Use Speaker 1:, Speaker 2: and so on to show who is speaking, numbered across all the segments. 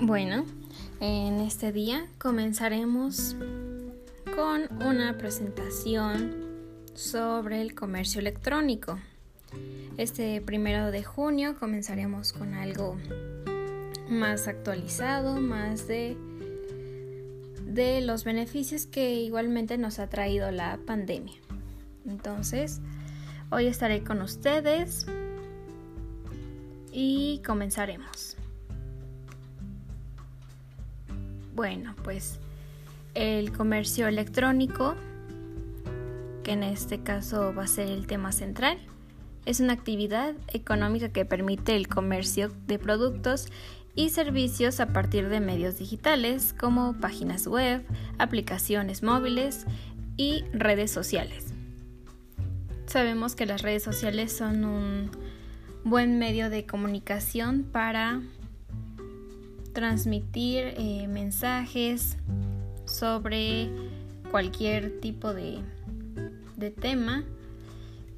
Speaker 1: Bueno, en este día comenzaremos con una presentación sobre el comercio electrónico. Este primero de junio comenzaremos con algo más actualizado, más de, de los beneficios que igualmente nos ha traído la pandemia. Entonces, hoy estaré con ustedes y comenzaremos. Bueno, pues el comercio electrónico, que en este caso va a ser el tema central, es una actividad económica que permite el comercio de productos y servicios a partir de medios digitales como páginas web, aplicaciones móviles y redes sociales. Sabemos que las redes sociales son un buen medio de comunicación para transmitir eh, mensajes sobre cualquier tipo de, de tema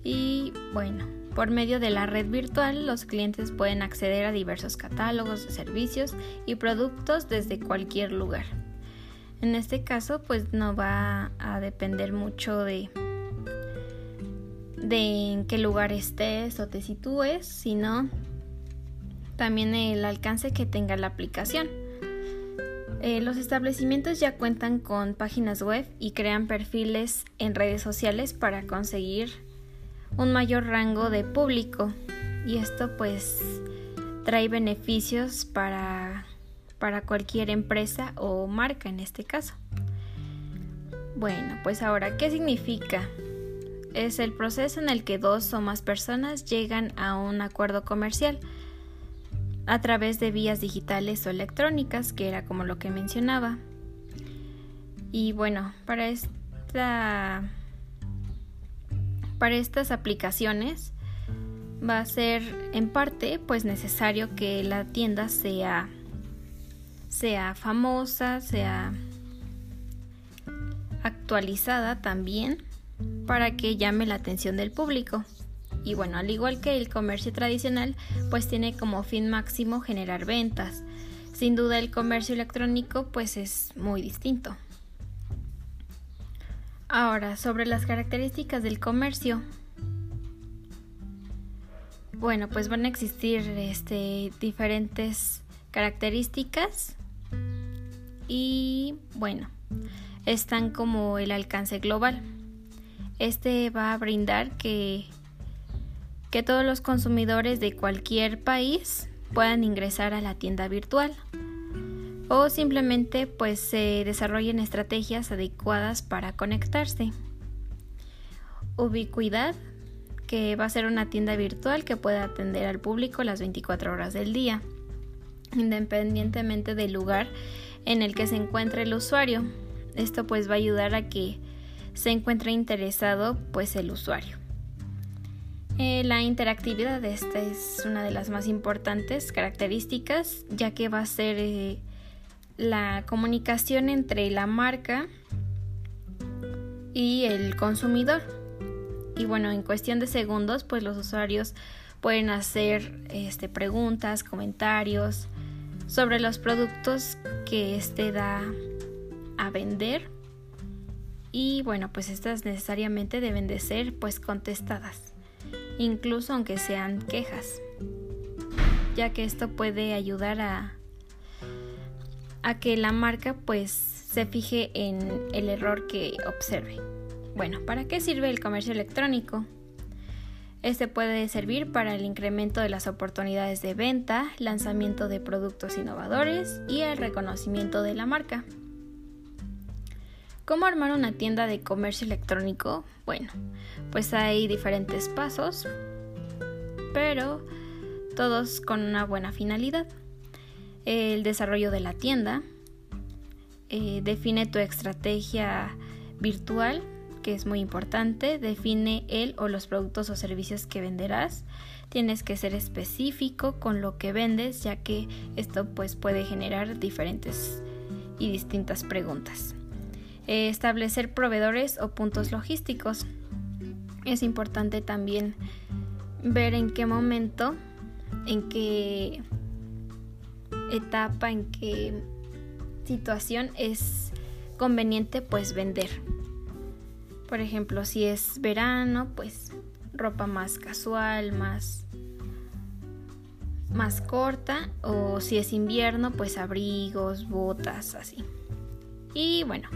Speaker 1: y bueno, por medio de la red virtual los clientes pueden acceder a diversos catálogos de servicios y productos desde cualquier lugar. En este caso pues no va a depender mucho de, de en qué lugar estés o te sitúes, sino también el alcance que tenga la aplicación. Eh, los establecimientos ya cuentan con páginas web y crean perfiles en redes sociales para conseguir un mayor rango de público y esto pues trae beneficios para, para cualquier empresa o marca en este caso. Bueno, pues ahora, ¿qué significa? Es el proceso en el que dos o más personas llegan a un acuerdo comercial a través de vías digitales o electrónicas, que era como lo que mencionaba. Y bueno, para esta para estas aplicaciones va a ser en parte pues necesario que la tienda sea sea famosa, sea actualizada también para que llame la atención del público. Y bueno, al igual que el comercio tradicional, pues tiene como fin máximo generar ventas. Sin duda el comercio electrónico pues es muy distinto. Ahora, sobre las características del comercio. Bueno, pues van a existir este, diferentes características y bueno, están como el alcance global. Este va a brindar que que todos los consumidores de cualquier país puedan ingresar a la tienda virtual o simplemente pues se desarrollen estrategias adecuadas para conectarse. Ubicuidad, que va a ser una tienda virtual que pueda atender al público las 24 horas del día, independientemente del lugar en el que se encuentre el usuario. Esto pues va a ayudar a que se encuentre interesado pues el usuario. Eh, la interactividad esta es una de las más importantes características, ya que va a ser eh, la comunicación entre la marca y el consumidor. Y bueno, en cuestión de segundos, pues los usuarios pueden hacer este, preguntas, comentarios sobre los productos que éste da a vender. Y bueno, pues estas necesariamente deben de ser pues contestadas incluso aunque sean quejas, ya que esto puede ayudar a, que la marca pues se fije en el error que observe. Bueno, ¿para qué sirve el comercio electrónico? Este puede servir para el incremento de las oportunidades de venta, lanzamiento de productos innovadores y el reconocimiento de la marca. ¿Cómo armar una tienda de comercio electrónico? Bueno, pues hay diferentes pasos, pero todos con una buena finalidad. El desarrollo de la tienda, eh, define tu estrategia virtual, que es muy importante, define el o los productos o servicios que venderás. Tienes que ser específico con lo que vendes, ya que esto pues puede generar diferentes y distintas preguntas. Eh, establecer proveedores o puntos logísticos. Es importante también ver en qué momento, en qué, etapa, en qué situación es conveniente pues vender. Por ejemplo, si es verano, pues ropa más casual, más más corta o si es invierno, pues abrigos, botas, así. Y bueno,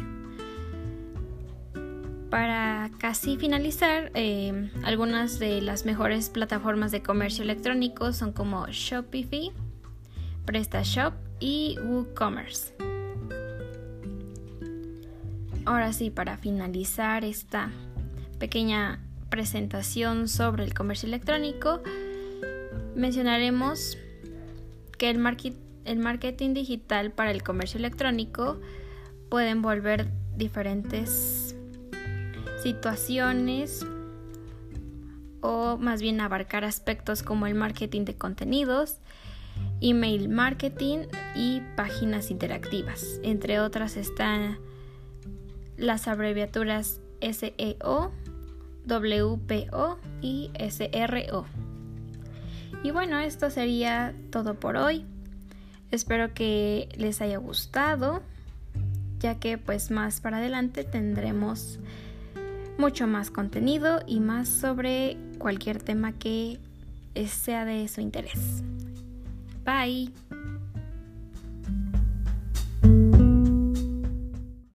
Speaker 1: para casi finalizar, eh, algunas de las mejores plataformas de comercio electrónico son como Shopify, PrestaShop y WooCommerce. Ahora sí, para finalizar esta pequeña presentación sobre el comercio electrónico, mencionaremos que el, el marketing digital para el comercio electrónico puede envolver diferentes situaciones o más bien abarcar aspectos como el marketing de contenidos, email marketing y páginas interactivas. Entre otras están las abreviaturas SEO, WPO y SRO. Y bueno, esto sería todo por hoy. Espero que les haya gustado, ya que pues más para adelante tendremos mucho más contenido y más sobre cualquier tema que sea de su interés. Bye.